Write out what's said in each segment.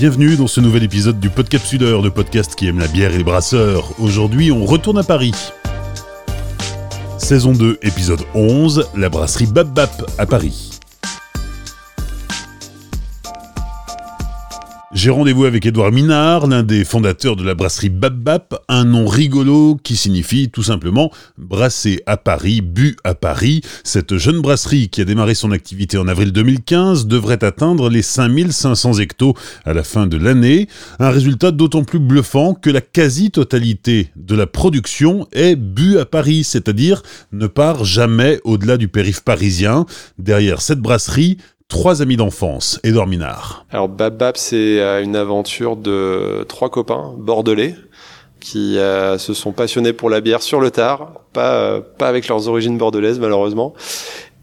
Bienvenue dans ce nouvel épisode du Podcapsuleur, le podcast qui aime la bière et les brasseurs. Aujourd'hui, on retourne à Paris. Saison 2, épisode 11, la brasserie Bap Bap à Paris. J'ai rendez-vous avec Édouard Minard, l'un des fondateurs de la brasserie Bap un nom rigolo qui signifie tout simplement brasser à Paris, bu à Paris. Cette jeune brasserie qui a démarré son activité en avril 2015 devrait atteindre les 5500 hectos à la fin de l'année. Un résultat d'autant plus bluffant que la quasi-totalité de la production est bu à Paris, c'est-à-dire ne part jamais au-delà du périph' parisien. Derrière cette brasserie, trois amis d'enfance, Edouard Minard. Alors Bab Bab, c'est euh, une aventure de trois copains bordelais qui euh, se sont passionnés pour la bière sur le tard, pas euh, pas avec leurs origines bordelaises malheureusement.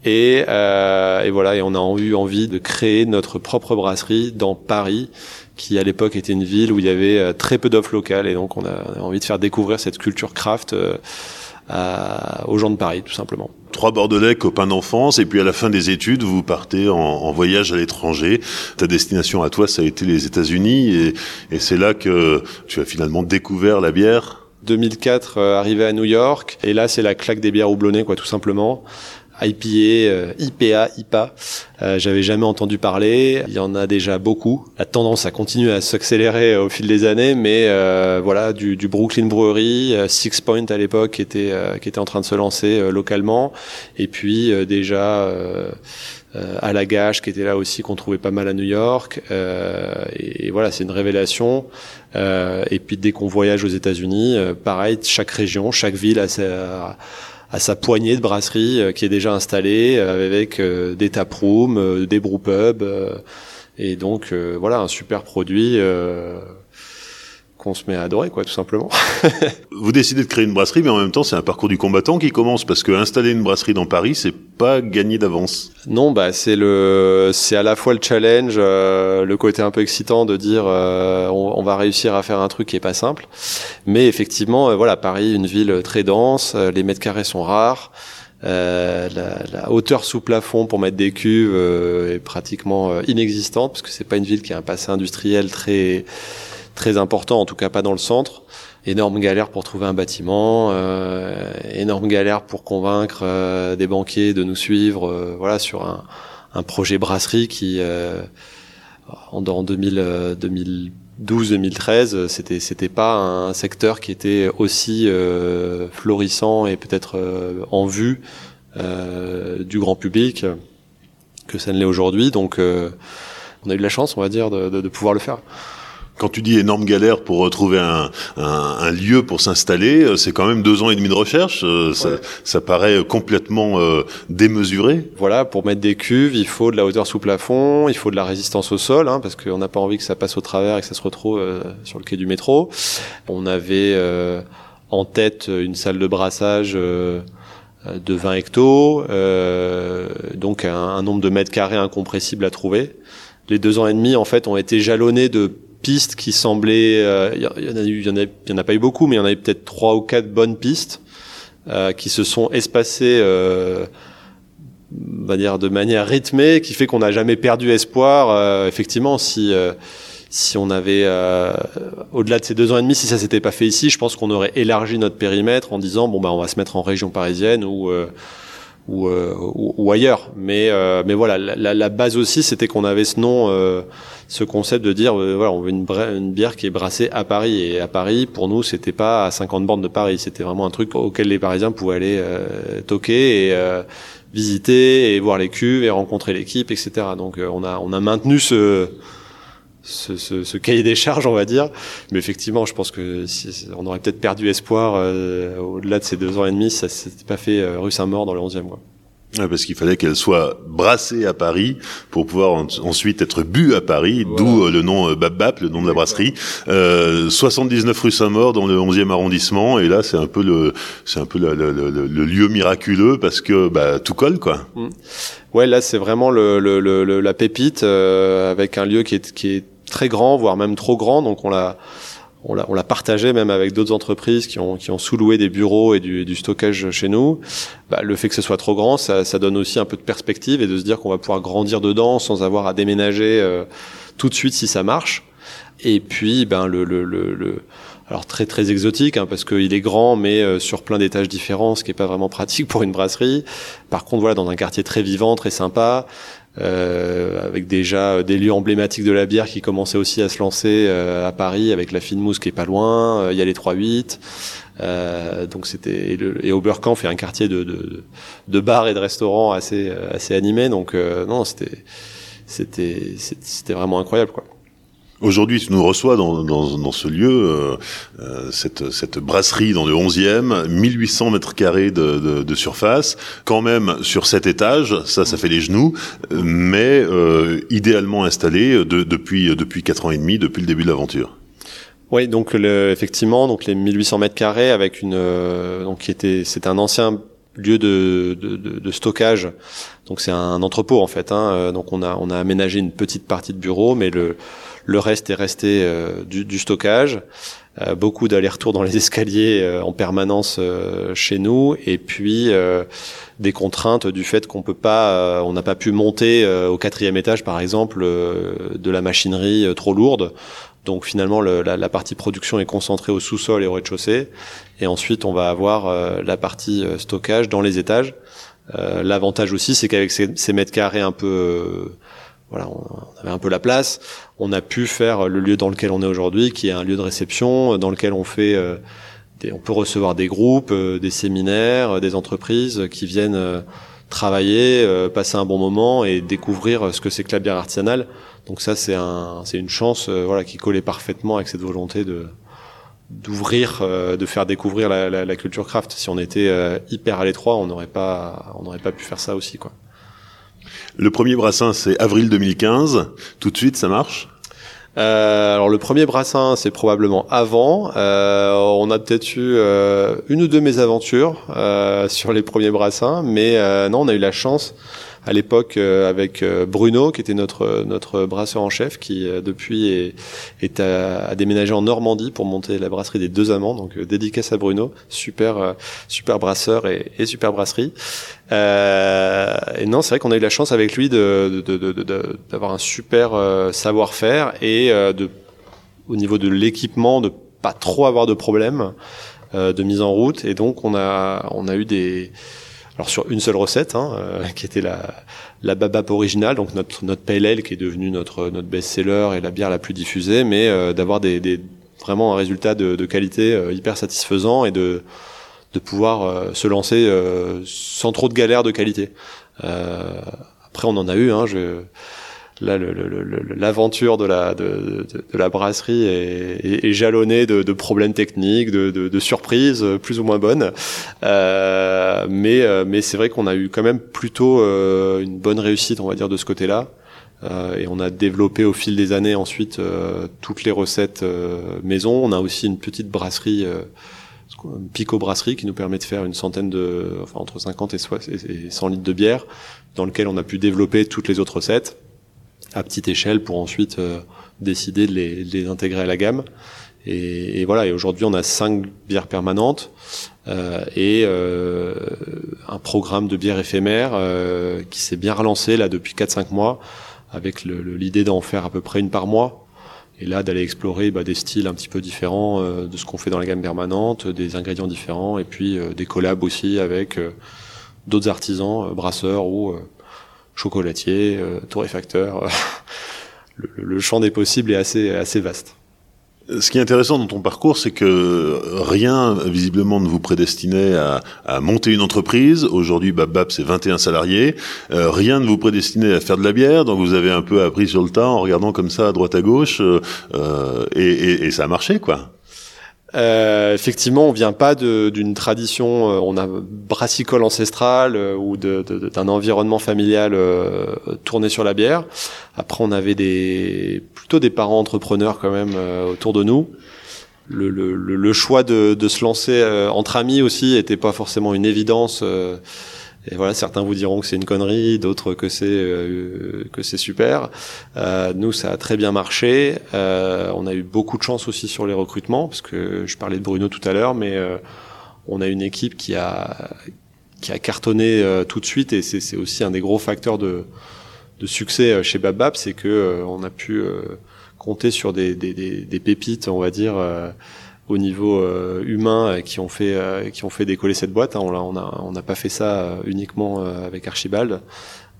Et, et voilà, et on a eu envie de créer notre propre brasserie dans Paris, qui à l'époque était une ville où il y avait très peu d'offres locales, et donc on a, envie de faire découvrir cette culture craft aux gens de Paris, tout simplement. Trois Bordelais, copains d'enfance, et puis à la fin des études, vous partez en, voyage à l'étranger. Ta destination à toi, ça a été les États-Unis, et, et c'est là que tu as finalement découvert la bière. 2004, euh, arrivé à New York, et là c'est la claque des bières houblonnées, quoi, tout simplement. IPA, euh, IPA, IPA. Euh, J'avais jamais entendu parler. Il y en a déjà beaucoup. La tendance a continué à s'accélérer au fil des années, mais euh, voilà, du, du, Brooklyn Brewery, euh, Six Point à l'époque qui était qui était en train de se lancer localement, et puis déjà à la gage qui était là aussi qu'on trouvait pas mal à New York. Et, et, voilà, c'est une révélation. et puis dès qu'on voyage aux États-Unis, pareil, chaque région, chaque ville a sa à sa poignée de brasserie euh, qui est déjà installée euh, avec euh, des taprooms, des brewpubs et donc voilà un super produit qu'on se met à adorer, quoi, tout simplement. vous décidez de créer une brasserie, mais en même temps, c'est un parcours du combattant qui commence parce que installer une brasserie dans Paris, c'est pas gagné d'avance. Non, bah c'est le, c'est à la fois le challenge, euh, le côté un peu excitant de dire euh, on, va réussir à faire un truc qui est pas simple, mais effectivement, euh, voilà, Paris, une ville très dense, les mètres carrés sont rares. la, la, hauteur sous plafond pour mettre des cuves est pratiquement inexistante parce que c'est pas une ville qui a un passé industriel très très important, en tout cas pas dans le centre. Énorme galère pour trouver un bâtiment, euh, énorme galère pour convaincre euh, des banquiers de nous suivre, euh, voilà, sur un, un, projet brasserie qui, euh, en, en 2012-2013, c'était c'était pas un secteur qui était aussi florissant et peut-être en vue du grand public que ça ne l'est aujourd'hui. Donc, on a eu de la chance, on va dire, de pouvoir le faire. Quand tu dis énorme galère pour retrouver un, un, un lieu pour s'installer, euh, c'est quand même deux ans et demi de recherche. Euh, ça, ça, paraît complètement euh, démesuré. Voilà, pour mettre des cuves, il faut de la hauteur sous plafond, il faut de la résistance au sol, hein, parce qu'on n'a pas envie que ça passe au travers et que ça se retrouve sur le quai du métro. On avait en tête une salle de brassage de 20 hectos, donc un, un nombre de mètres carrés incompressible à trouver. Les deux ans et demi, en fait, ont été jalonnés de pistes qui semblaient, euh, il y, en a il y y en a pas eu beaucoup, mais il y en avait peut-être trois ou quatre bonnes pistes euh, qui se sont espacées, euh, on va dire de manière rythmée, qui fait qu'on n'a jamais perdu espoir. Euh, effectivement, si euh, si on avait au-delà de ces deux ans et demi, si ça s'était pas fait ici, je pense qu'on aurait élargi notre périmètre en disant bon bah on va se mettre en région parisienne ou ou, ou, ou, ailleurs. Mais, euh, mais voilà, la, la, base aussi, c'était qu'on avait ce nom, euh, ce concept de dire, euh, voilà, on veut une, une, bière qui est brassée à Paris. Et à Paris, pour nous, c'était pas à 50 bornes de Paris. C'était vraiment un truc auquel les Parisiens pouvaient aller toquer et visiter et voir les cuves et rencontrer l'équipe, etc. Donc, on a, on a maintenu ce ce, ce, ce, cahier des charges, on va dire. Mais effectivement, je pense que si, on aurait peut-être perdu espoir euh, au-delà de ces deux ans et demi, ça s'était pas fait euh, rue Saint-Maur dans le 11e. Quoi. parce qu'il fallait qu'elle soit brassée à Paris pour pouvoir ensuite être bue à Paris, d'où euh, le nom Bab Bap, le nom de la brasserie. Euh, 79 rue Saint-Maur dans le 11e arrondissement, et là c'est un peu le c'est un peu le, le, le, le, lieu miraculeux parce que bah, tout colle quoi. Mmh. Ouais, là c'est vraiment le, la pépite avec un lieu qui est qui est très grand, voire même trop grand. Donc on l'a on l'a, on l'a partagé même avec d'autres entreprises qui ont, qui ont sous-loué des bureaux et du, du stockage chez nous. Bah, le fait que ce soit trop grand, ça, ça, donne aussi un peu de perspective et de se dire qu'on va pouvoir grandir dedans sans avoir à déménager euh, tout de suite si ça marche. Et puis, ben le, le, le, alors très très exotique hein, parce qu'il est grand, mais sur plein d'étages différents, ce qui est pas vraiment pratique pour une brasserie. Par contre, voilà, dans un quartier très vivant, très sympa. Euh, avec déjà des lieux emblématiques de la bière qui commençaient aussi à se lancer euh, à Paris avec la fine mousse qui est pas loin. Euh, il y a les 3-8. Euh, donc c'était et, et Oberkampf est un quartier de, de, de bars et de restaurants assez assez animé. Donc non, c'était c'était c'était vraiment incroyable quoi. Aujourd'hui, tu nous reçois dans, dans, dans ce lieu, euh, euh cette, cette, brasserie dans le 11e, 1800 mètres carrés de, de, de, surface, quand même sur cet étages, ça, ça fait les genoux, mais euh, idéalement installé de, depuis depuis quatre ans et demi, depuis le début de l'aventure. Oui, donc le, effectivement, donc les 1800 mètres carrés avec une, euh, donc qui était, c'est un ancien lieu de, de, de, stockage. Donc c'est un entrepôt en fait. Hein. Euh, donc on a on a aménagé une petite partie de bureau, mais le le reste est resté euh, du, stockage. Euh, beaucoup d'allers-retours dans les escaliers euh, en permanence chez nous, et puis des contraintes du fait qu'on peut pas, on n'a pas pu monter au quatrième étage, par exemple, de la machinerie trop lourde. Donc finalement, le, la, la, partie production est concentrée au sous-sol et au rez-de-chaussée, et ensuite on va avoir la partie stockage dans les étages. L'avantage aussi, c'est qu'avec ces, ces, mètres carrés un peu voilà, on avait un peu la place. On a pu faire le lieu dans lequel on est aujourd'hui, qui est un lieu de réception dans lequel on fait, euh, on peut recevoir des groupes, euh, des séminaires, euh, des entreprises qui viennent travailler, passer un bon moment et découvrir ce que c'est que la bière artisanale. Donc ça, c'est un, c'est une chance, voilà, qui collait parfaitement avec cette volonté de d'ouvrir, de faire découvrir la, la, la, culture craft. Si on était hyper à l'étroit, on n'aurait pas, on n'aurait pas pu faire ça aussi, quoi. Le premier brassin, c'est avril 2015. Tout de suite, ça marche? Euh, alors le premier brassin, c'est probablement avant. Euh, on a peut-être eu euh, une ou deux mésaventures sur les premiers brassins, mais non, on a eu la chance à l'époque euh, avec euh, Bruno, qui était notre notre brasseur en chef, qui euh, depuis est, est à, déménager en Normandie pour monter la brasserie des Deux Amants. Donc dédicace à Bruno, super super brasseur et, et super brasserie. Euh, et non, c'est vrai qu'on a eu la chance avec lui de, d'avoir de, de, un super savoir-faire et de, au niveau de l'équipement, de pas trop avoir de problèmes de mise en route. Et donc on a on a eu des alors sur une seule recette, hein, euh, qui était la, la babap originale, donc notre notre PLL qui est devenu notre notre best-seller et la bière la plus diffusée, mais euh, d'avoir des, des, vraiment un résultat de, de qualité euh, hyper satisfaisant et de de pouvoir se lancer sans trop de galères de qualité. après, on en a eu. Hein, là l'aventure de la de, de, la brasserie est, est, jalonnée de, de, problèmes techniques, de, de, surprises plus ou moins bonnes. Euh, mais euh, mais c'est vrai qu'on a eu quand même plutôt euh, une bonne réussite, on va dire, de ce côté-là. Euh, et on a développé au fil des années ensuite euh, toutes les recettes maison. On a aussi une petite brasserie. Une Pico brasserie qui nous permet de faire une centaine de, enfin entre 50 et 100 litres de bière, dans lequel on a pu développer toutes les autres recettes à petite échelle pour ensuite euh, décider de les, de les, intégrer à la gamme. Et, et voilà, et aujourd'hui on a cinq bières permanentes euh, et euh, un programme de bières éphémères euh, qui s'est bien relancé là depuis 4-5 mois, avec l'idée d'en faire à peu près une par mois. Et là, d'aller explorer bah, des styles un petit peu différents euh, de ce qu'on fait dans la gamme permanente, des ingrédients différents, et puis des collabs aussi avec d'autres artisans, brasseurs ou chocolatier, euh, torréfacteur. le, le, champ des possibles est assez, assez vaste. Ce qui est intéressant dans ton parcours, c'est que rien, visiblement, ne vous prédestinait à, à monter une entreprise. Aujourd'hui, Babab, c'est 21 salariés. Euh, rien ne vous prédestinait à faire de la bière, donc vous avez un peu appris sur le tas en regardant comme ça à droite à gauche, euh, et, et, et, ça a marché, quoi. Euh, effectivement, on vient pas d'une tradition, euh, on a brassicole ancestrale euh, ou d'un environnement familial euh, tourné sur la bière. Après, on avait des plutôt des parents entrepreneurs quand même autour de nous. Le, le, le choix de, de, se lancer entre amis aussi était pas forcément une évidence. Et voilà, certains vous diront que c'est une connerie, d'autres que c'est euh, que c'est super. Euh, nous, ça a très bien marché. Euh, on a eu beaucoup de chance aussi sur les recrutements, parce que je parlais de Bruno tout à l'heure, mais on a une équipe qui a qui a cartonné tout de suite, et c'est aussi un des gros facteurs de de succès chez Babab, c'est que on a pu compter sur des, des, pépites, on va dire, au niveau humain qui ont fait qui ont fait décoller cette boîte. Hein. On n'a on a, on pas fait ça uniquement avec Archibald.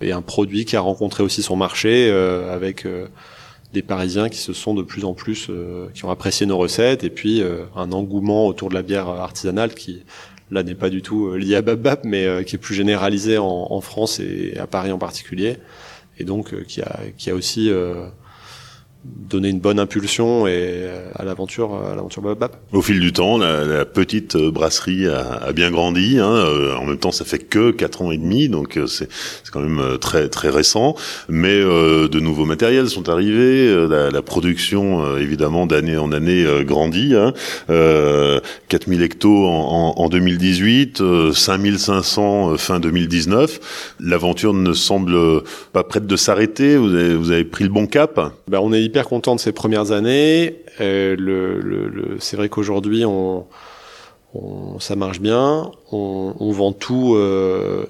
Et un produit qui a rencontré aussi son marché avec des Parisiens qui se sont de plus en plus, euh, qui ont apprécié nos recettes, et puis euh, un engouement autour de la bière artisanale qui, là, n'est pas du tout euh, lié à Babap, mais qui est plus généralisé en, en, France et à Paris en particulier, et donc qui a, qui a aussi donner une bonne impulsion et euh, à l'aventure à l'aventure Babab. Au fil du temps, la, petite euh, brasserie a, bien grandi. Hein. Euh, en même temps, ça fait que quatre ans et demi, donc c'est quand même très très récent. Mais de nouveaux matériels sont arrivés. La, production, évidemment, d'année en année grandit. Hein. 4000 hectos en, en, 2018, 5500 fin 2019. L'aventure ne semble pas prête de s'arrêter. Vous avez, vous avez pris le bon cap. Ben, on est hyper content de ces premières années. Euh, c'est vrai qu'aujourd'hui, ça marche bien. On, vend tout euh,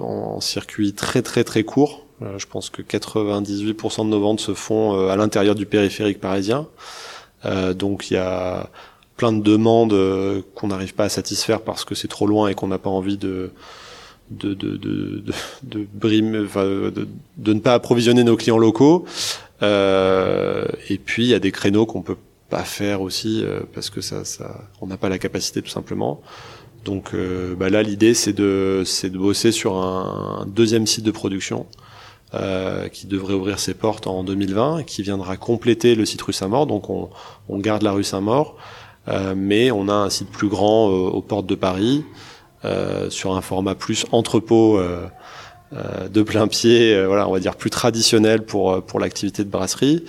en circuit très très très court. Euh, je pense que 98% de nos ventes se font à l'intérieur du périphérique parisien. Donc il y a plein de demandes qu'on n'arrive pas à satisfaire parce que c'est trop loin et qu'on n'a pas envie de, ne pas approvisionner nos clients locaux. Euh, et puis il y a des créneaux qu'on peut pas faire aussi euh, parce que ça, ça, on n'a pas la capacité tout simplement. Donc euh, bah là, l'idée c'est de, c'est de bosser sur un, deuxième site de production qui devrait ouvrir ses portes en 2020 et qui viendra compléter le site rue Saint-Maur. Donc on, on, garde la rue Saint-Maur, mais on a un site plus grand aux portes de Paris sur un format plus entrepôt. Euh, de plein pied, euh, voilà, on va dire plus traditionnel pour euh, pour l'activité de brasserie,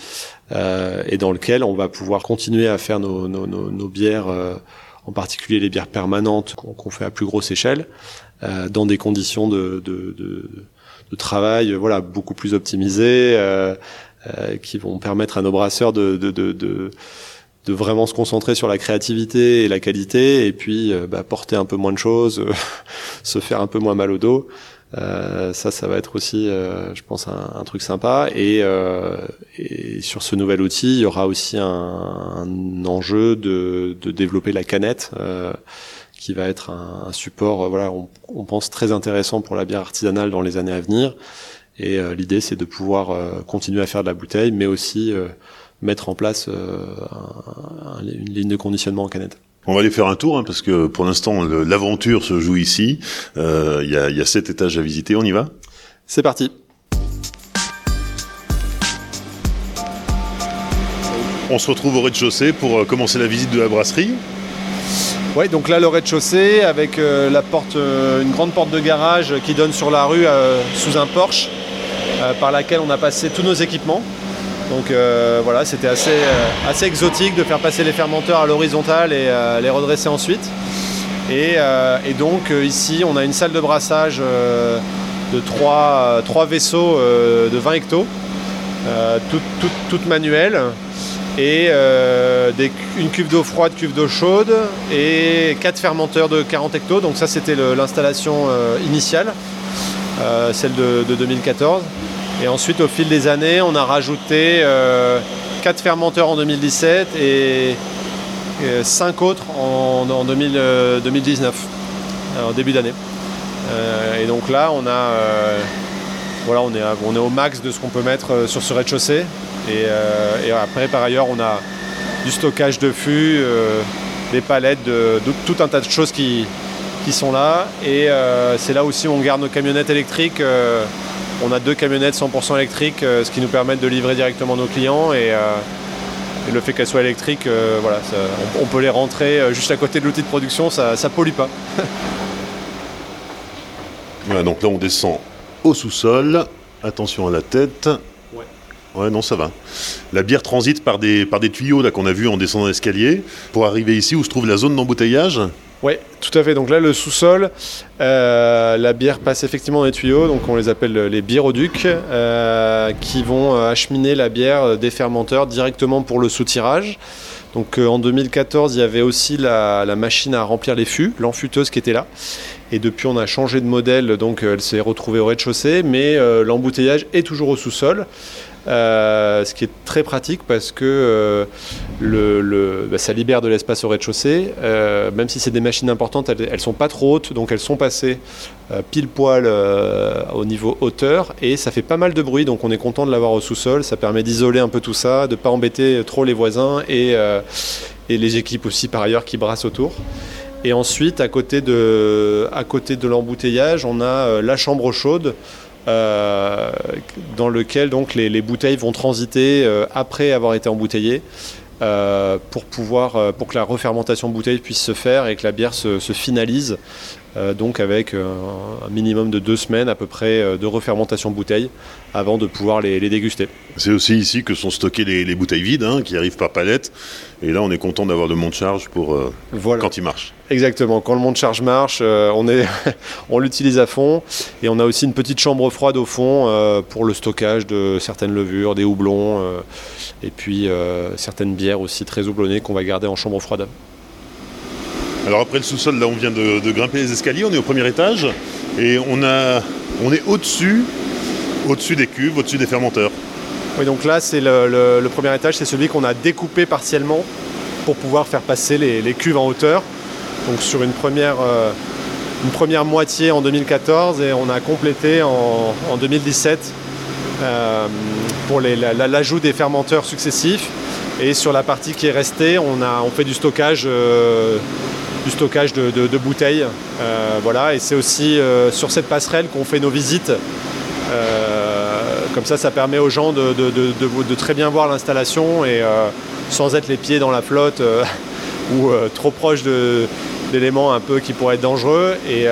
et dans lequel on va pouvoir continuer à faire nos, nos, nos, bières, en particulier les bières permanentes qu'on fait à plus grosse échelle, dans des conditions de, de, de, de, travail, voilà, beaucoup plus optimisées, qui vont permettre à nos brasseurs de, de, de, de vraiment se concentrer sur la créativité et la qualité, et puis bah, porter un peu moins de choses, se faire un peu moins mal au dos. Euh, ça, ça va être aussi, euh, je pense, un, truc sympa. Et, euh, et, sur ce nouvel outil, il y aura aussi un, enjeu de, de, développer la canette, euh, qui va être un, un support, euh, voilà, on, on, pense très intéressant pour la bière artisanale dans les années à venir. Et l'idée, c'est de pouvoir continuer à faire de la bouteille, mais aussi mettre en place une ligne de conditionnement en canette. On va aller faire un tour, hein, parce que pour l'instant, l'aventure se joue ici. Euh, il y, a, y a sept étages à visiter, on y va? C'est parti. On se retrouve au rez-de-chaussée pour euh, commencer la visite de la brasserie. Oui, donc là, le rez-de-chaussée, avec euh, la porte, une grande porte de garage qui donne sur la rue sous un Porsche, par laquelle on a passé tous nos équipements. Donc euh, voilà, c'était assez, euh, assez exotique de faire passer les fermenteurs à l'horizontale et euh, les redresser ensuite. Et, donc ici, on a une salle de brassage de trois, vaisseaux de 20 hectos, toutes toute, manuelles, et une cuve d'eau froide, cuve d'eau chaude, et quatre fermenteurs de 40 hectos. Donc ça, c'était l'installation initiale, celle de 2014. Et ensuite, au fil des années, on a rajouté euh, 4 fermenteurs en 2017 et 5 autres en, 2019, en début d'année. Euh, et donc là, on a, euh, voilà, on est, on est au max de ce qu'on peut mettre euh, sur ce rez-de-chaussée. Et, après, par ailleurs, on a du stockage de fûts, des palettes, tout un tas de choses qui sont là. Et c'est là aussi où on garde nos camionnettes électriques on a deux camionnettes 100% électriques, euh, ce qui nous permet de livrer directement nos clients. Et, euh, le fait qu'elles soient électriques, euh, voilà, on, peut les rentrer juste à côté de l'outil de production, ça ne pollue pas. voilà, donc là on descend au sous-sol. Attention à la tête. Ouais. Ouais, non, ça va. La bière transite par des, par des tuyaux là qu'on a vu en descendant l'escalier pour arriver ici où se trouve la zone d'embouteillage. Oui, tout à fait. Donc là, le sous-sol, euh, la bière passe effectivement dans les tuyaux, donc on les appelle les biéroducs, euh, qui vont euh, acheminer la bière des fermenteurs directement pour le soutirage. Donc en 2014, il y avait aussi la, machine à remplir les fûts, l'enfuteuse qui était là. Et depuis, on a changé de modèle, donc elle s'est retrouvée au rez-de-chaussée, mais l'embouteillage est toujours au sous-sol. Euh, ce qui est très pratique parce que euh, bah, ça libère de l'espace au rez-de-chaussée. Euh, même si c'est des machines importantes, elles, ne sont pas trop hautes, donc elles sont passées pile poil au niveau hauteur et ça fait pas mal de bruit. Donc on est content de l'avoir au sous-sol. Ça permet d'isoler un peu tout ça, de pas embêter trop les voisins et, les équipes aussi par ailleurs qui brassent autour. Et ensuite, à côté de l'embouteillage, on a la chambre chaude euh, dans lequel donc les, bouteilles vont transiter euh, après avoir été embouteillées. Euh, pour pouvoir pour que la refermentation bouteille puisse se faire et que la bière se, finalise donc avec un minimum de deux semaines à peu près de refermentation bouteille avant de pouvoir les, déguster. C'est aussi ici que sont stockées les, bouteilles vides hein, qui arrivent par palette. Et là, on est content d'avoir le monte-charge pour euh, quand il marche. Exactement. Quand le monte-charge marche, euh, on, on l'utilise à fond. Et on a aussi une petite chambre froide au fond euh, pour le stockage de certaines levures, des houblons et puis certaines bières aussi très houblonnées qu'on va garder en chambre froide. Alors après le sous-sol, là on vient de, grimper les escaliers, on est au premier étage et on, a, on est au-dessus au-dessus des cuves, au-dessus des fermenteurs. Oui, donc là, c'est le, premier étage, c'est celui qu'on a découpé partiellement pour pouvoir faire passer les, cuves en hauteur. Donc sur une première, euh, une première moitié en 2014 et on a complété en, 2017 euh, pour l'ajout des fermenteurs successifs. Et sur la partie qui est restée, on, a, on fait du stockage, euh, du stockage de, bouteilles. voilà, et c'est aussi sur cette passerelle qu'on fait nos visites euh, comme ça, ça permet aux gens de, très bien voir l'installation et euh, sans être les pieds dans la flotte euh, ou trop proche d'éléments un peu qui pourraient être dangereux. Et,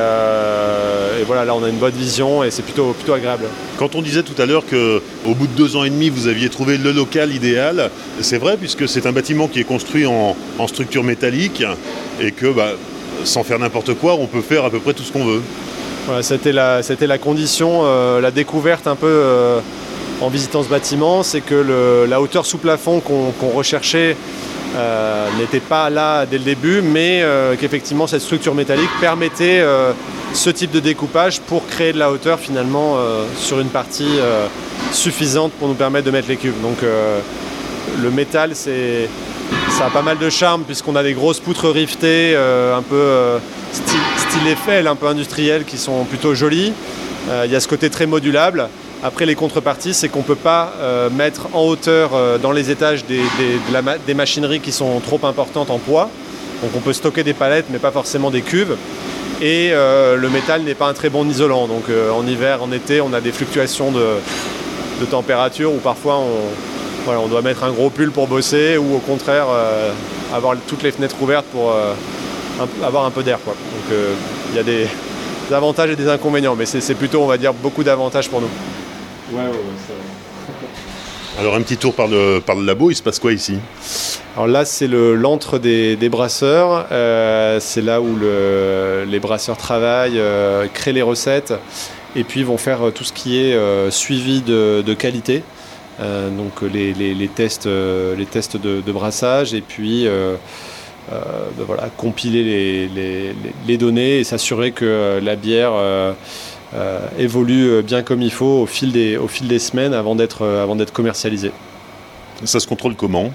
voilà, là on a une bonne vision et c'est plutôt, plutôt agréable. Quand on disait tout à l'heure qu'au bout de deux ans et demi, vous aviez trouvé le local idéal, c'est vrai puisque c'est un bâtiment qui est construit en, structure métallique et que bah, sans faire n'importe quoi, on peut faire à peu près tout ce qu'on veut c'était la, condition, euh, la découverte un peu euh, en visitant ce bâtiment, c'est que la hauteur sous plafond qu'on recherchait euh, n'était pas là dès le début, mais qu'effectivement cette structure métallique permettait ce type de découpage pour créer de la hauteur finalement sur une partie suffisante pour nous permettre de mettre les cubes. Donc le métal, c'est ça a pas mal de charme puisqu'on a des grosses poutres rivetées, un peu style style Eiffel, un peu industriel, qui sont plutôt jolis. Euh, il y a ce côté très modulable. Après, les contreparties, c'est qu'on ne peut pas euh, mettre en hauteur euh, dans les étages des, machineries qui sont trop importantes en poids. Donc on peut stocker des palettes, mais pas forcément des cuves. Et le métal n'est pas un très bon isolant. Donc en hiver, en été, on a des fluctuations de, température où parfois on, on doit mettre un gros pull pour bosser ou au contraire avoir toutes les fenêtres ouvertes pour avoir un peu d'air. Donc euh, il y a des, avantages et des inconvénients, mais c'est plutôt, on va dire, beaucoup d'avantages pour nous. Ouais, ouais, Alors un petit tour par le, par le labo, il se passe quoi ici? Alors là, c'est l'antre des, brasseurs. Euh, c'est là où les brasseurs travaillent, euh, créent les recettes, et puis vont faire tout ce qui est suivi de, qualité. Donc les, tests, les tests de, de, brassage, et puis euh, ben voilà, compiler les, données et s'assurer que euh, la bière euh, évolue bien comme il faut au fil des, au fil des semaines avant d'être commercialisée. Ça se contrôle comment?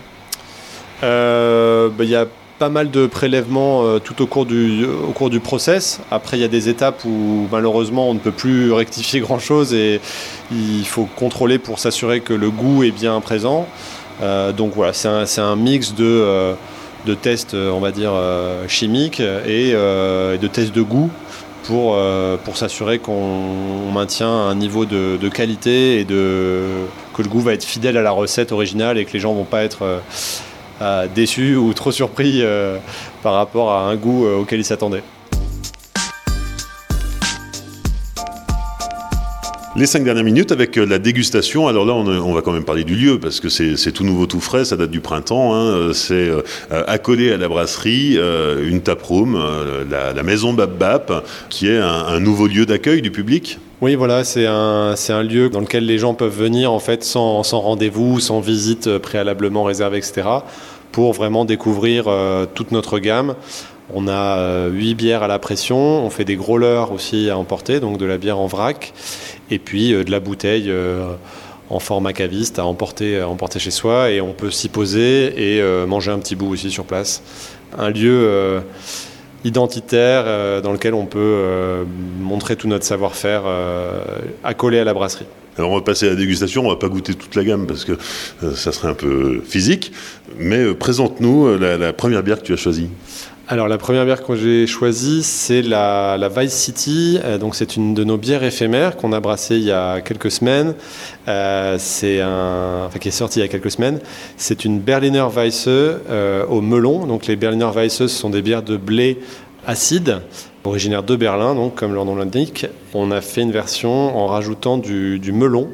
Ben, Il y a pas mal de prélèvements tout au cours, du, process. Après, il y a des étapes où malheureusement on ne peut plus rectifier grand-chose et il faut contrôler pour s'assurer que le goût est bien présent. donc voilà, c'est un, mix de de tests, euh, on va dire, euh, chimiques euh, et, de tests de goût pour, s'assurer qu'on maintient un niveau de, qualité et que le goût va être fidèle à la recette originale et que les gens vont pas être déçus ou trop surpris par rapport à un goût auquel ils s'attendaient. Les cinq dernières minutes avec euh, la dégustation. Alors là, on, va quand même parler du lieu parce que c'est tout nouveau, tout frais. Ça date du printemps. Hein. C'est euh, accolé à la brasserie une taproom, la, maison Bab Bap, qui est un, nouveau lieu d'accueil du public. Oui, voilà, c'est un, un, lieu dans lequel les gens peuvent venir en fait sans, rendez-vous, sans visite préalablement réservée, etc., pour vraiment découvrir euh, toute notre gamme. On a 8 bières à la pression, on fait des growlers aussi à emporter, donc de la bière en vrac et puis euh, de la bouteille euh, en format caviste à emporter, à emporter chez soi et on peut s'y poser et manger un petit bout aussi sur place. Un lieu identitaire dans lequel on peut montrer tout notre savoir-faire accolé à la brasserie. Alors on va passer à la dégustation, on va pas goûter toute la gamme parce que euh, ça serait un peu physique, mais euh, présente-nous euh, la, première bière que tu as choisie. Alors la première bière que j'ai choisie, c'est la, Vice City. donc c'est une de nos bières éphémères qu'on a brassée il y a quelques semaines. c'est un, qui est il y a quelques semaines. C'est une Berliner Weisse au melon. Donc les Berliner Weisse, ce sont des bières de blé acide originaire de Berlin, donc comme leur nom l'indique. On a fait une version en rajoutant du, melon.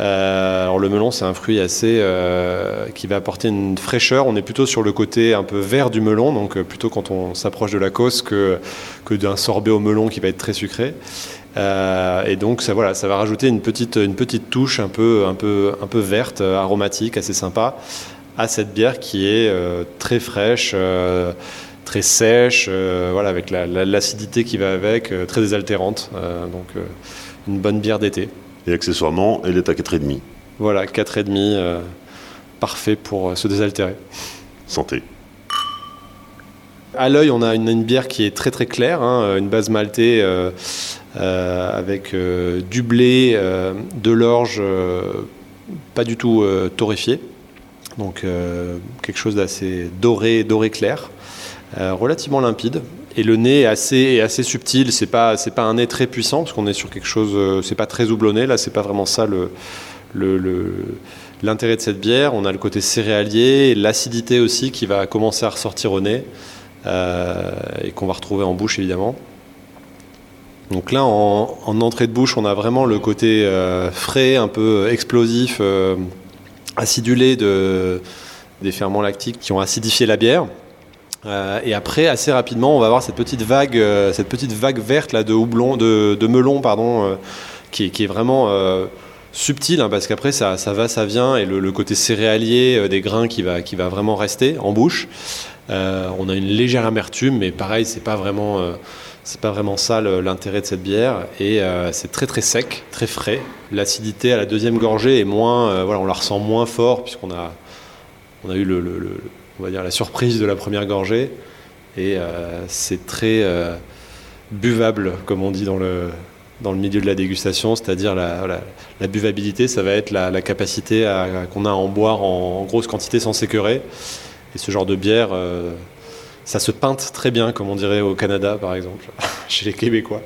Euh, alors le melon, c'est un fruit assez euh, qui va apporter une fraîcheur. On est plutôt sur le côté un peu vert du melon, donc euh, plutôt quand on s'approche de la cause que, d'un sorbet au melon qui va être très sucré. et donc ça, voilà, ça va rajouter une petite, une petite touche un peu, un peu, un peu verte, aromatique, assez sympa à cette bière qui est très fraîche très sèche, voilà, avec l'acidité qui va avec, très désaltérante. Donc une bonne bière d'été. Et accessoirement, elle est à 4,5. Voilà, 4,5, parfait pour se désaltérer. Santé. À l'œil, on a une, bière qui est très très claire, hein, une base maltée avec du blé, de l'orge, pas du tout torréfié. Donc quelque chose d'assez doré, doré clair. Euh, relativement limpide. Et le nez est assez, subtil, c'est pas, pas un nez très puissant, parce qu'on est sur quelque chose, euh, c'est pas très houblonné, là c'est pas vraiment ça l'intérêt de cette bière. On a le côté céréalier, l'acidité aussi qui va commencer à ressortir au nez, euh, et qu'on va retrouver en bouche évidemment. Donc là, en, entrée de bouche, on a vraiment le côté frais, un peu explosif, acidulé de, des ferments lactiques qui ont acidifié la bière. Euh, et après, assez rapidement, on va avoir cette petite vague, euh, cette petite vague verte là de houblon, de, melon, pardon, euh, qui, est vraiment subtile, hein, parce qu'après ça, va, ça vient, et le, côté céréalier des grains qui va, qui va vraiment rester en bouche. on a une légère amertume, mais pareil, c'est pas vraiment, pas vraiment ça l'intérêt de cette bière. Et c'est très très sec, très frais. L'acidité à la deuxième gorgée est moins, voilà, on la ressent moins fort puisqu'on a, on a eu le on va dire, la surprise de la première gorgée. Et euh, c'est très euh, buvable, comme on dit dans le, dans le milieu de la dégustation, c'est-à-dire la, la, buvabilité, ça va être la, capacité qu'on a à en boire en, grosse quantité sans s'écœurer. Et ce genre de bière, euh, ça se peinte très bien, comme on dirait au Canada, par exemple, chez les Québécois.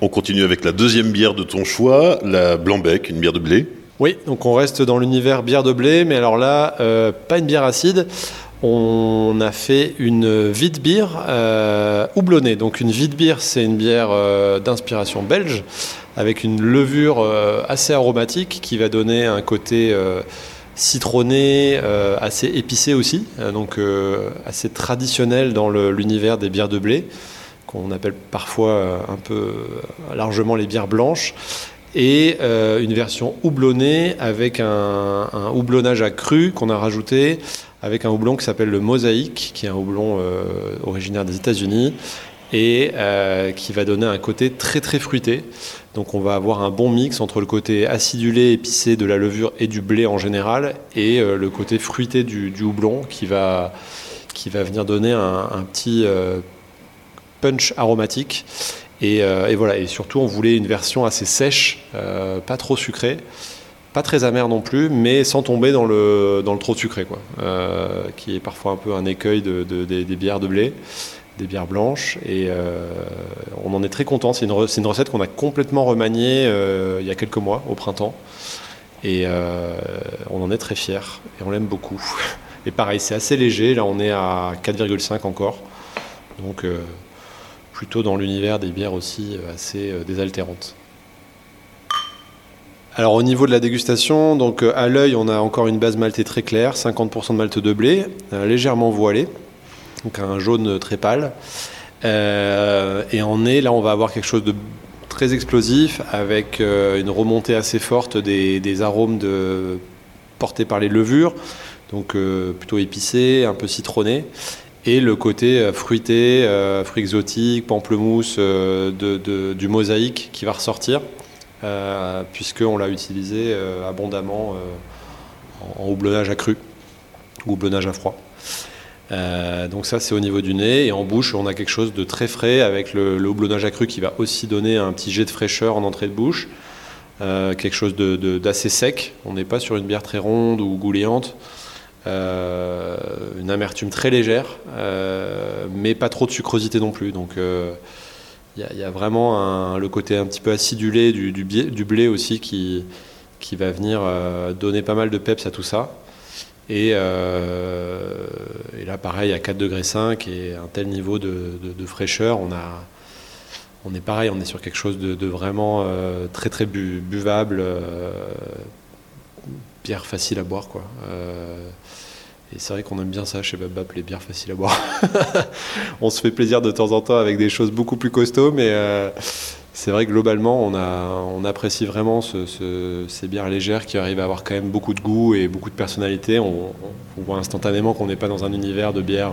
On continue avec la deuxième bière de ton choix, la Blanbec, une bière de blé. Oui, donc on reste dans l'univers bière de blé, mais alors là, pas une bière acide on a fait une vide bière euh, houblonnée. Donc une vide bière, c'est une bière euh, d'inspiration belge avec une levure euh, assez aromatique qui va donner un côté citronné, assez épicé aussi, donc assez traditionnel dans l'univers des bières de blé qu'on appelle parfois un peu largement les bières blanches et une version houblonnée avec un, un houblonnage accru qu'on a rajouté avec un houblon qui s'appelle le Mosaïque, qui est un houblon euh, originaire des États-Unis et euh, qui va donner un côté très très fruité. Donc on va avoir un bon mix entre le côté acidulé, épicé de la levure et du blé en général et euh, le côté fruité du, houblon qui va, qui va venir donner un, petit punch aromatique. Et, et, voilà, et surtout on voulait une version assez sèche, pas trop sucrée pas très amer non plus, mais sans tomber dans le, dans le trop sucré, quoi, euh, qui est parfois un peu un écueil de, des, bières de blé, des bières blanches, et euh, on en est très content. C'est une, une, recette qu'on a complètement remaniée euh, il y a quelques mois, au printemps, et on en est très fiers, et on l'aime beaucoup. Et pareil, c'est assez léger, là on est à 4,5 encore, donc plutôt dans l'univers des bières aussi assez désaltérantes. Alors au niveau de la dégustation, donc euh, à l'œil, on a encore une base maltée très claire, 50% de malt de blé, euh, légèrement voilé, donc un jaune très pâle. Euh, et en nez, là, on va avoir quelque chose de très explosif avec une remontée assez forte des, arômes portés par les levures, donc plutôt épicé, un peu citronné et le côté fruité, fruits exotiques, pamplemousse, du mosaïque qui va ressortir puisqu'on l'a utilisé abondamment en, houblonnage accru, houblonnage à froid. donc ça c'est au niveau du nez et en bouche on a quelque chose de très frais avec le, le houblonnage accru qui va aussi donner un petit jet de fraîcheur en entrée de bouche. Euh, quelque chose d'assez sec. On n'est pas sur une bière très ronde ou gouléante. Euh, une amertume très légère, euh, mais pas trop de sucrosité non plus. Donc il y, a vraiment le côté un petit peu acidulé du, du, blé aussi qui, qui va venir donner pas mal de peps à tout ça. Et, et là, pareil, à 4 degrés 5 et un tel niveau de, fraîcheur, on a, on est pareil, on est sur quelque chose de, vraiment euh, très très buvable, euh, bière facile à boire quoi. Euh, et c'est vrai qu'on aime bien ça chez Babap, les bières faciles à boire. on se fait plaisir de temps en temps avec des choses beaucoup plus costauds, mais c'est vrai que globalement, on, apprécie vraiment ces bières légères qui arrivent à avoir quand même beaucoup de goût et beaucoup de personnalité. On, voit instantanément qu'on n'est pas dans un univers de bière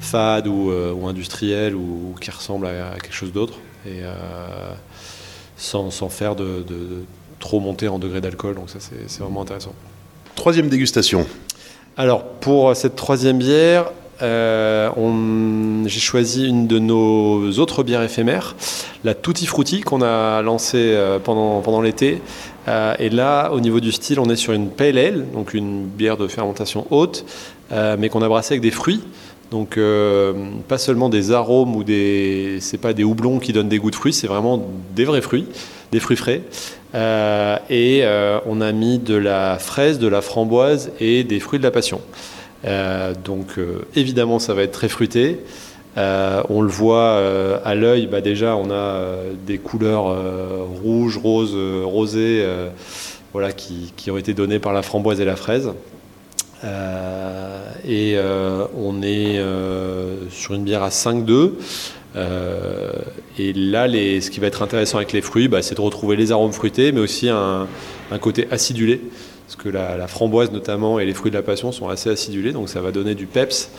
fade ou, euh, industriel ou, qui ressemble à, quelque chose d'autre. Et euh, sans, faire de, trop monter en degré d'alcool. Donc ça, c'est vraiment intéressant. Troisième dégustation. Alors, pour cette troisième bière, euh, j'ai choisi une de nos autres bières éphémères, la Tutti Frutti, qu'on a lancée pendant, pendant l'été. et là, au niveau du style, on est sur une Pale Ale, donc une bière de fermentation haute, mais qu'on a brassée avec des fruits. Donc euh, pas seulement des arômes ou des c'est pas des houblons qui donnent des goûts de fruits, c'est vraiment des vrais fruits, des fruits frais. Euh, et euh, on a mis de la fraise, de la framboise et des fruits de la passion. donc évidemment ça va être très fruité. on le voit à l'œil, bah, déjà on a des couleurs rouges, roses, rosées, voilà, qui, qui, ont été données par la framboise et la fraise. Euh, et euh, on est euh, sur une bière à 5,2. et là, ce qui va être intéressant avec les fruits, bah, c'est de retrouver les arômes fruités, mais aussi un, côté acidulé. Parce que la, framboise notamment et les fruits de la passion sont assez acidulés, donc ça va donner du peps.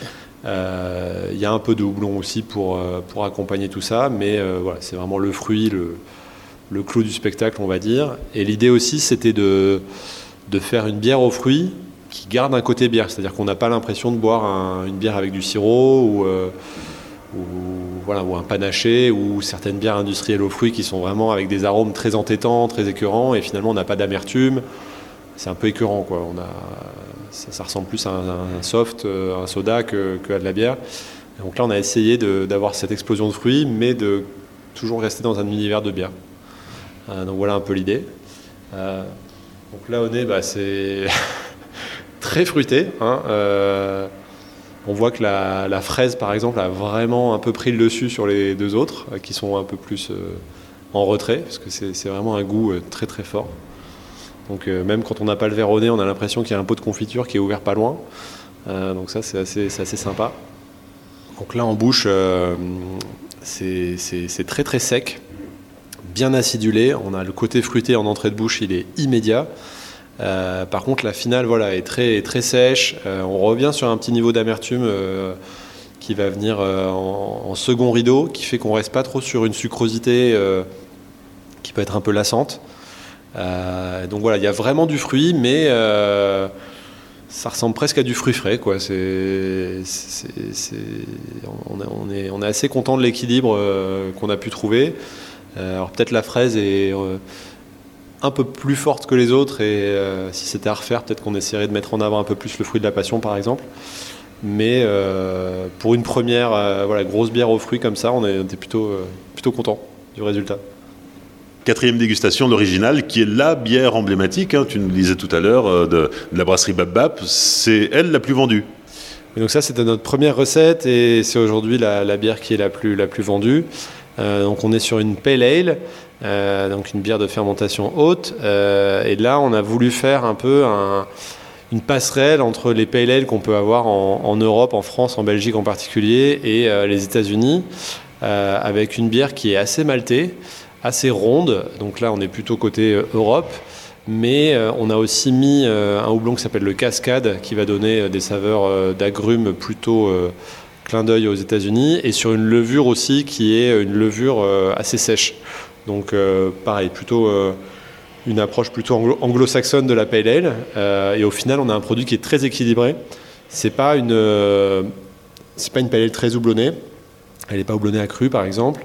Il y a un peu de houblon aussi pour, pour accompagner tout ça, mais voilà, c'est vraiment le fruit, le, le, clou du spectacle, on va dire. Et l'idée aussi, c'était de, de faire une bière aux fruits qui garde un côté bière, c'est-à-dire qu'on n'a pas l'impression de boire une bière avec du sirop euh, ou, voilà, ou un panaché ou certaines bières industrielles aux fruits qui sont vraiment avec des arômes très entêtants, très écœurants et finalement on n'a pas d'amertume. C'est un peu écœurant quoi. Ça, ressemble plus à un, soft, euh, un soda que, à de la bière. donc là on a essayé d'avoir cette explosion de fruits mais de toujours rester dans un univers de bière. Euh, donc voilà un peu l'idée. donc là au nez, bah, c'est très fruité. Hein, euh, on voit que la, fraise, par exemple, a vraiment un peu pris le dessus sur les deux autres, euh, qui sont un peu plus euh, en retrait, parce que c'est vraiment un goût très très fort. Donc même quand on n'a pas le verre au nez, on a l'impression qu'il y a un pot de confiture qui est ouvert pas loin. donc ça, c'est assez, assez, sympa. Donc là, en bouche, c'est très très sec, bien acidulé. On a le côté fruité en entrée de bouche, il est immédiat. Euh, par contre, la finale voilà, est très, sèche. Euh, on revient sur un petit niveau d'amertume euh, qui va venir en, second rideau, qui fait qu'on reste pas trop sur une sucrosité qui peut être un peu lassante. donc voilà, il y a vraiment du fruit, mais ça ressemble presque à du fruit frais. On, est, on, est, assez content de l'équilibre qu'on a pu trouver. alors peut-être la fraise est un peu plus forte que les autres et euh, si c'était à refaire, peut-être qu'on essaierait de mettre en avant un peu plus le fruit de la passion par exemple. Mais euh, pour une première euh, voilà, grosse bière aux fruits comme ça, on était plutôt, plutôt content du résultat. Quatrième dégustation, l'original, qui est la bière emblématique, hein, tu nous disais tout à l'heure, de, la brasserie Bab c'est elle la plus vendue. donc ça, c'était notre première recette et c'est aujourd'hui la, la, bière qui est la plus, la plus vendue. donc on est sur une Pale Ale euh, donc une bière de fermentation haute. Euh, et là, on a voulu faire un peu une passerelle entre les pale ale qu'on peut avoir en, Europe, en France, en Belgique en particulier, et euh, les États-Unis, avec une bière qui est assez maltée, assez ronde. Donc là, on est plutôt côté Europe. Mais on a aussi mis un houblon qui s'appelle le Cascade, qui va donner des saveurs d'agrumes plutôt clin d'œil aux États-Unis, et sur une levure aussi qui est une levure assez sèche. Donc pareil, plutôt une approche plutôt anglo-saxonne de la pale ale. et au final, on a un produit qui est très équilibré. C'est pas une pas une pale ale très houblonnée. Elle n'est pas houblonnée à cru, par exemple.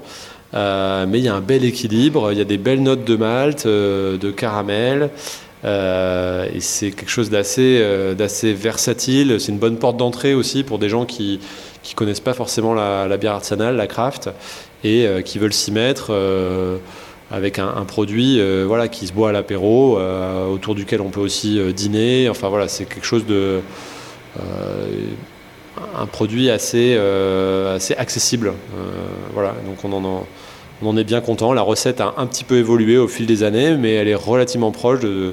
mais il y a un bel équilibre. Il y a des belles notes de malt, de caramel. Euh, et c'est quelque chose d'assez euh, versatile. C'est une bonne porte d'entrée aussi pour des gens qui qui connaissent pas forcément la, bière artisanale, la craft, et euh, qui veulent s'y mettre avec un, produit voilà qui se boit à l'apéro, autour duquel on peut aussi dîner. Enfin voilà, c'est quelque chose de un produit assez assez accessible. voilà, donc on en on en est bien content. La recette a un petit peu évolué au fil des années, mais elle est relativement proche de,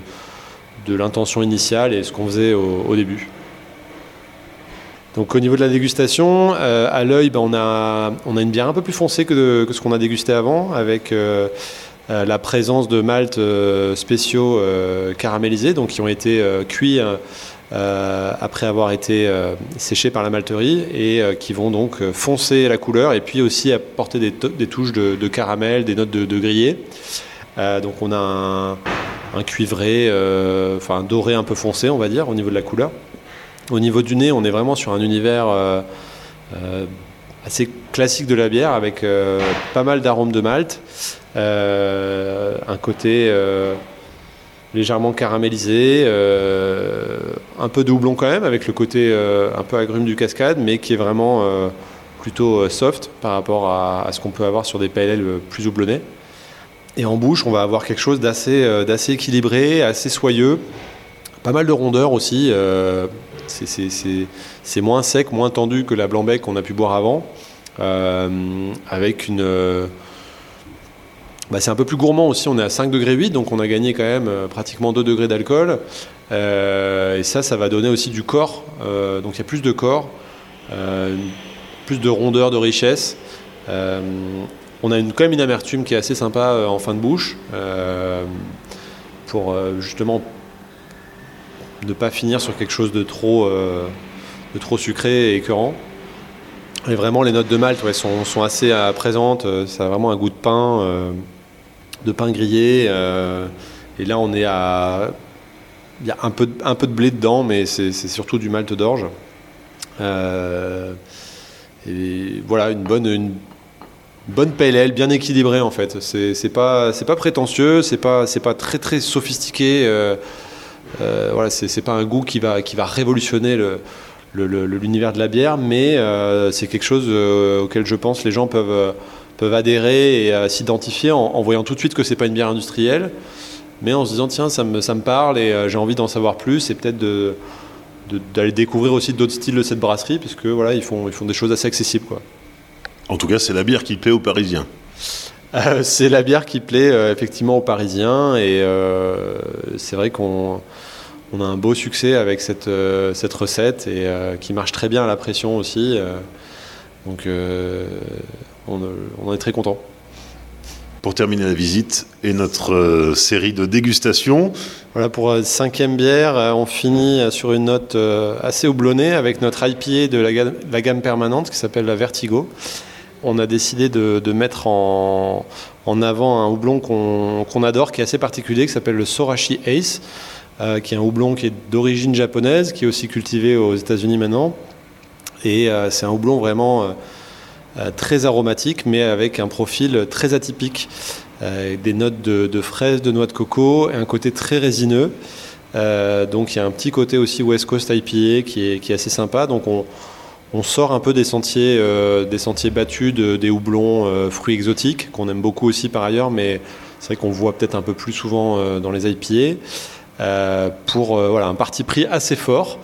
de l'intention initiale et ce qu'on faisait au, début. Donc au niveau de la dégustation, euh, à l'œil, ben, on, a, on a une bière un peu plus foncée que, ce qu'on a dégusté avant, avec euh, euh, la présence de maltes spéciaux caramélisés, donc qui ont été cuits après avoir été séchés par la malterie et qui vont donc foncer la couleur et puis aussi apporter des, touches de, caramel, des notes de, de grillé. donc on a un un cuivré, euh, enfin doré un peu foncé, on va dire, au niveau de la couleur. Au niveau du nez, on est vraiment sur un univers euh, euh, assez classique de la bière, avec pas mal d'arômes de malt, un côté légèrement caramélisé, un peu de houblon quand même, avec le côté un peu agrume du cascade, mais qui est vraiment plutôt soft par rapport à, ce qu'on peut avoir sur des PLL plus houblonnés. Et en bouche, on va avoir quelque chose d'assez euh, d'assez équilibré, assez soyeux. Pas mal de rondeur aussi. Euh, c'est moins sec, moins tendu que la blanc-bec qu'on a pu boire avant. Euh, avec une. Bah, c'est un peu plus gourmand aussi, on est à 5 degrés 8, donc on a gagné quand même pratiquement 2 degrés d'alcool. et ça, ça va donner aussi du corps. donc il y a plus de corps, plus de rondeur, de richesse. On a quand même une amertume qui est assez sympa euh, en fin de bouche euh, pour euh, justement ne pas finir sur quelque chose de trop, sucré et écœurant. Et vraiment, les notes de malt sont, assez présentes. Ça a vraiment un goût de pain, de pain grillé. et là, on est à. Il y a un peu, de blé dedans, mais c'est surtout du malt d'orge. et voilà, une bonne, bonne PLL, bien équilibrée en fait. C'est pas pas prétentieux, c'est pas pas très sophistiqué. Euh, euh, voilà, c'est pas un goût qui va révolutionner l'univers de la bière, mais euh, c'est quelque chose auquel je pense les gens peuvent adhérer et s'identifier en, voyant tout de suite que c'est pas une bière industrielle, mais en se disant tiens ça me parle et j'ai envie d'en savoir plus et peut-être de d'aller découvrir aussi d'autres styles de cette brasserie, puisque voilà, ils font, des choses assez accessibles. En tout cas, c'est la bière qui plaît aux Parisiens. Euh, c'est la bière qui plaît euh, effectivement aux Parisiens et euh, c'est vrai qu'on a un beau succès avec cette, cette recette et qui marche très bien à la pression aussi. donc on, en est très content. Pour terminer la visite et notre série de dégustation. Voilà, pour cinquième bière, on finit sur une note assez houblonnée avec notre IPA de la la gamme permanente qui s'appelle la Vertigo on a décidé de, mettre en, avant un houblon qu'on adore, qui est assez particulier, qui s'appelle le Sorachi Ace, euh, qui est un houblon qui est d'origine japonaise, qui est aussi cultivé aux États-Unis maintenant. Et euh, c'est un houblon vraiment euh, très aromatique, mais avec un profil très atypique, des notes de, fraises, de noix de coco, et un côté très résineux. donc il y a un petit côté aussi West Coast IPA qui est, qui est assez sympa. Donc on, on sort un peu des sentiers, euh, des sentiers battus, des houblons euh, fruits exotiques, qu'on aime beaucoup aussi par ailleurs, mais c'est vrai qu'on voit peut-être un peu plus souvent euh, dans les IPA, pour voilà, un parti pris assez fort,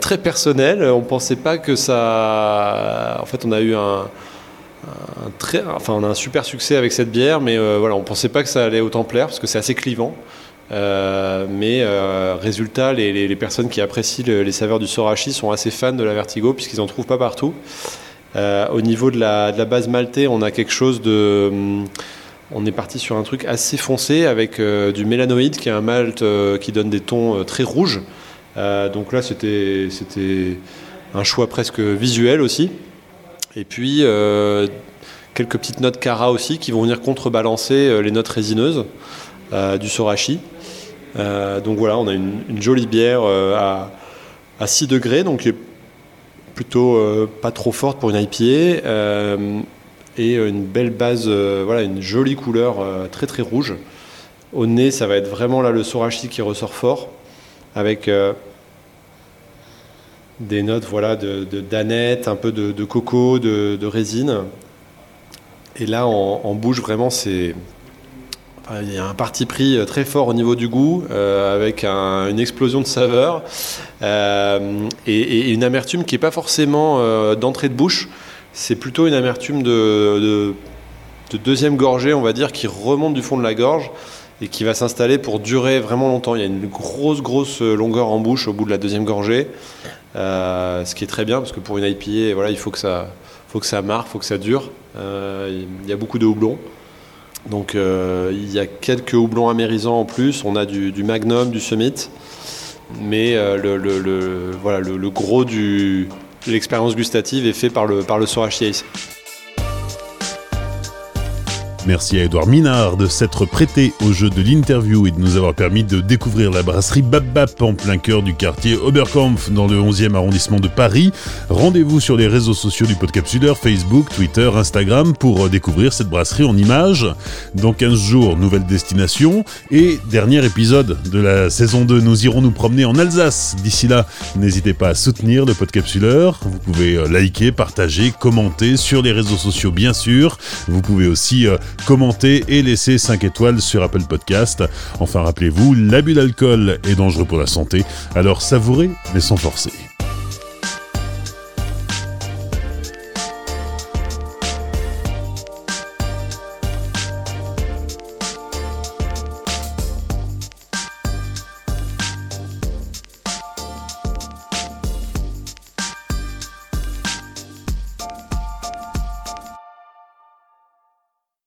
très personnel. On ne pensait pas que ça. En fait, on a eu un. un super succès avec cette bière, mais voilà, on ne pensait pas que ça allait autant plaire parce que c'est assez clivant. Euh, mais euh, résultat, les, personnes qui apprécient les saveurs du sorachi sont assez fans de la Vertigo puisqu'ils n'en trouvent pas partout. Euh, au niveau de la, base maltée, on a quelque chose de... Hum, on est parti sur un truc assez foncé avec du mélanoïde qui est un malt qui donne des tons très rouges. donc là, c'était un choix presque visuel aussi. Et puis quelques petites notes cara aussi qui vont venir contrebalancer les notes résineuses du Sorachi. donc voilà, on a une, jolie bière à, à, 6 degrés, donc qui est plutôt pas trop forte pour une IPA et une belle base, voilà, une jolie couleur très très rouge. Au nez, ça va être vraiment là le Sorachi qui ressort fort, avec des notes voilà, de, danette, un peu de, coco, de, résine. Et là, en, bouche, vraiment, c'est. Il y a un parti pris euh, très fort au niveau du goût, euh, avec une explosion de saveurs euh, et, une amertume qui n'est pas forcément d'entrée de bouche, c'est plutôt une amertume de, de, deuxième gorgée, on va dire, qui remonte du fond de la gorge et qui va s'installer pour durer vraiment longtemps. Il y a une grosse, grosse longueur en bouche au bout de la deuxième gorgée. Ce qui est très bien parce que pour une IPA, voilà, il faut que ça, faut que ça faut que ça dure. Il y a beaucoup de houblons. Donc euh, il y a quelques houblons amérisants en plus. On a du, Magnum, du Summit. Mais le, voilà, le, gros de l'expérience gustative est fait par le, par le Merci à Edouard Minard de s'être prêté au jeu de l'interview et de nous avoir permis de découvrir la brasserie Bab en plein cœur du quartier Oberkampf dans le 11e arrondissement de Paris. Rendez-vous sur les réseaux sociaux du Podcapsuleur, Facebook, Twitter, Instagram pour découvrir cette brasserie en images. Dans 15 jours, nouvelle destination et dernier épisode de la saison 2. Nous irons nous promener en Alsace. D'ici là, n'hésitez pas à soutenir le Podcapsuleur. Vous pouvez euh, liker, partager, commenter sur les réseaux sociaux bien sûr. Vous pouvez aussi commentez et laissez 5 étoiles sur Apple Podcast. Enfin, rappelez-vous, l'abus d'alcool est dangereux pour la santé, alors savourez mais sans forcer.